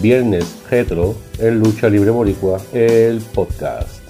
Viernes Retro en Lucha Libre Boricua, el podcast.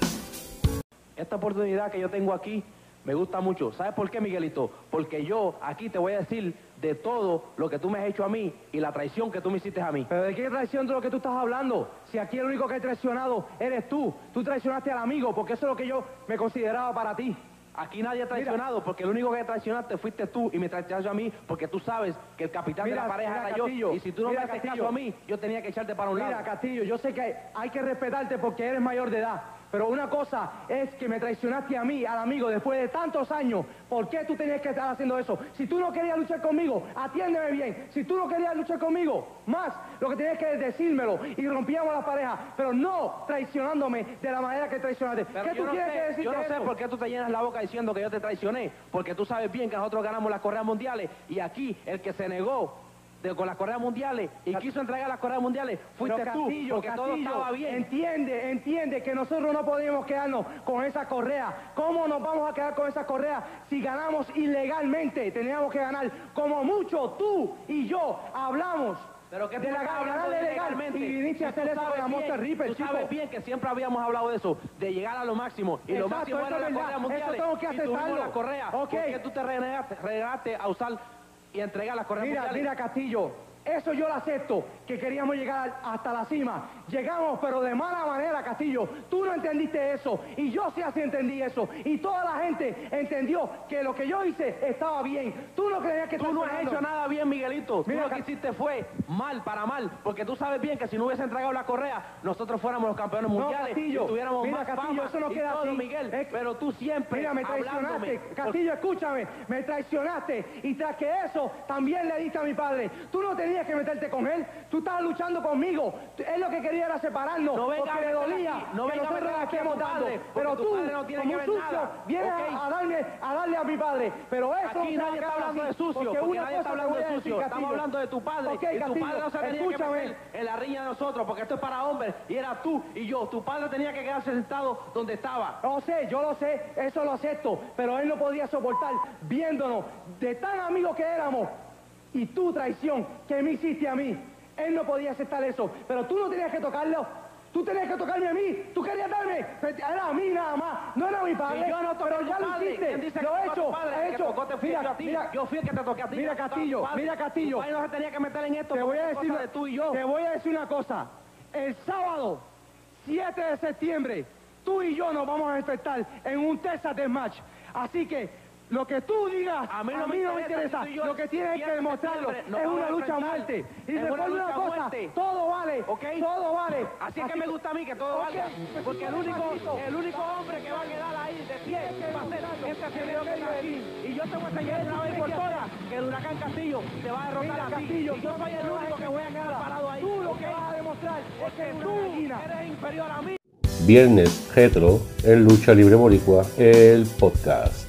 Esta oportunidad que yo tengo aquí me gusta mucho. ¿Sabes por qué, Miguelito? Porque yo aquí te voy a decir de todo lo que tú me has hecho a mí y la traición que tú me hiciste a mí. ¿Pero de qué traición de lo que tú estás hablando? Si aquí el único que ha traicionado eres tú. Tú traicionaste al amigo, porque eso es lo que yo me consideraba para ti. Aquí nadie ha traicionado, porque el único que traicionaste fuiste tú y me traicionaste a mí, porque tú sabes que el capitán Mira, de la pareja mira, era yo. Y si tú no mira, me haces caso a mí, yo tenía que echarte para un Mira, lado. Castillo, yo sé que hay que respetarte porque eres mayor de edad. Pero una cosa es que me traicionaste a mí, al amigo, después de tantos años. ¿Por qué tú tenías que estar haciendo eso? Si tú no querías luchar conmigo, atiéndeme bien. Si tú no querías luchar conmigo, más, lo que tenías que es decírmelo y rompíamos la pareja. Pero no traicionándome de la manera que traicionaste. Pero ¿Qué tú no sé, que decir Yo no sé eso? por qué tú te llenas la boca diciendo que yo te traicioné, porque tú sabes bien que nosotros ganamos las correas mundiales y aquí el que se negó de- con las correas mundiales y quiso entregar las correas mundiales fuiste Pero, tú, Castillo, porque todo Castillo, estaba bien. Entiende, entiende que nosotros no podemos quedarnos con esa correa. ¿Cómo nos vamos a quedar con esa correa si ganamos ilegalmente? Teníamos que ganar como mucho tú y yo hablamos. Pero que de la ganar legalmente y viniste a hacer eso con la Monster Reaper, Tú sabes bien que siempre habíamos hablado de eso, de llegar a lo máximo. Y lo máximo era las verdad. correas Eso tengo que aceptarlo. las correas. Ok. ¿Por qué tú te renegaste, renegaste a usar y entregar las correas Mira, mundiales? mira Castillo, eso yo lo acepto, que queríamos llegar hasta la cima. Llegamos, pero de mala manera, Castillo. Tú no entendiste eso, y yo sí así entendí eso. Y toda la gente entendió que lo que yo hice estaba bien. Tú no creías que Tú no has hecho nada bien, Miguelito. Tú Mira, lo que hiciste fue mal, para mal. Porque tú sabes bien que si no hubiese entregado la correa, nosotros fuéramos los campeones No, mundiales. Castillo, y tuviéramos mira, más Castillo, fama eso no queda todo, así. Miguel. Es- Pero tú siempre Mira, me traicionaste. Castillo, escúchame. Me traicionaste. Y tras que eso, también le diste a mi padre. Tú no tenías que meterte con él. Tú estabas luchando conmigo. Él lo que quería era separarnos. No venga porque le dolía. aquí, no que venga nosotros aquí a padre, Pero porque tú, no tiene como que un sucio, vienes a, darme, a darle a mi padre. Pero eso Aquí no nadie está hablando así, de sucio, porque, una nadie está hablando de sucio. Estamos hablando de tu padre. Ok, y tu Castillo, padre no se tenía que escúchame. meter en la riña de nosotros, porque esto es para hombres. Y era tú y yo. Tu padre tenía que quedarse sentado donde estaba. Lo sé, yo lo sé, eso lo acepto, pero él no podía soportar viéndonos de tan amigos que éramos y tu traición que me hiciste a mí. Él no podía aceptar eso, pero tú no tenías que tocarlo. Tú tenías que tocarme a mí, tú querías darme, era a mí nada más, no era mi padre. Si yo no toqué pero ya lo hiciste, ¿quién dice lo he hecho, he hecho. Mira, mira, yo fui el que te toqué a ti. Mira, Castillo, mira, Castillo. No se tenía que meter en esto. Te voy a decir una, de tú y yo. Te voy a decir una cosa. El sábado 7 de septiembre, tú y yo nos vamos a enfrentar en un Texas Match. Así que lo que tú digas A mí no me interesa, yo Lo que tienes que 7 de demostrarlo es una a lucha a muerte. Y Es una recuerda cosa, muerte. todo vale, todo vale. Así es que me gusta a mí que todo Ok, valga. Porque el único, el único hombre que va a quedar ahí de pie va a ser este señor que está aquí. Y yo te voy a enseñar una vez por todas que el huracán Castillo te va a derrotar Mira, a ti. Castillo, y yo soy el único que voy a quedar parado ahí. Tú lo que vas a demostrar es que Tú tú eres inferior a mí. Viernes Retro en Lucha Libre Boricua, el podcast.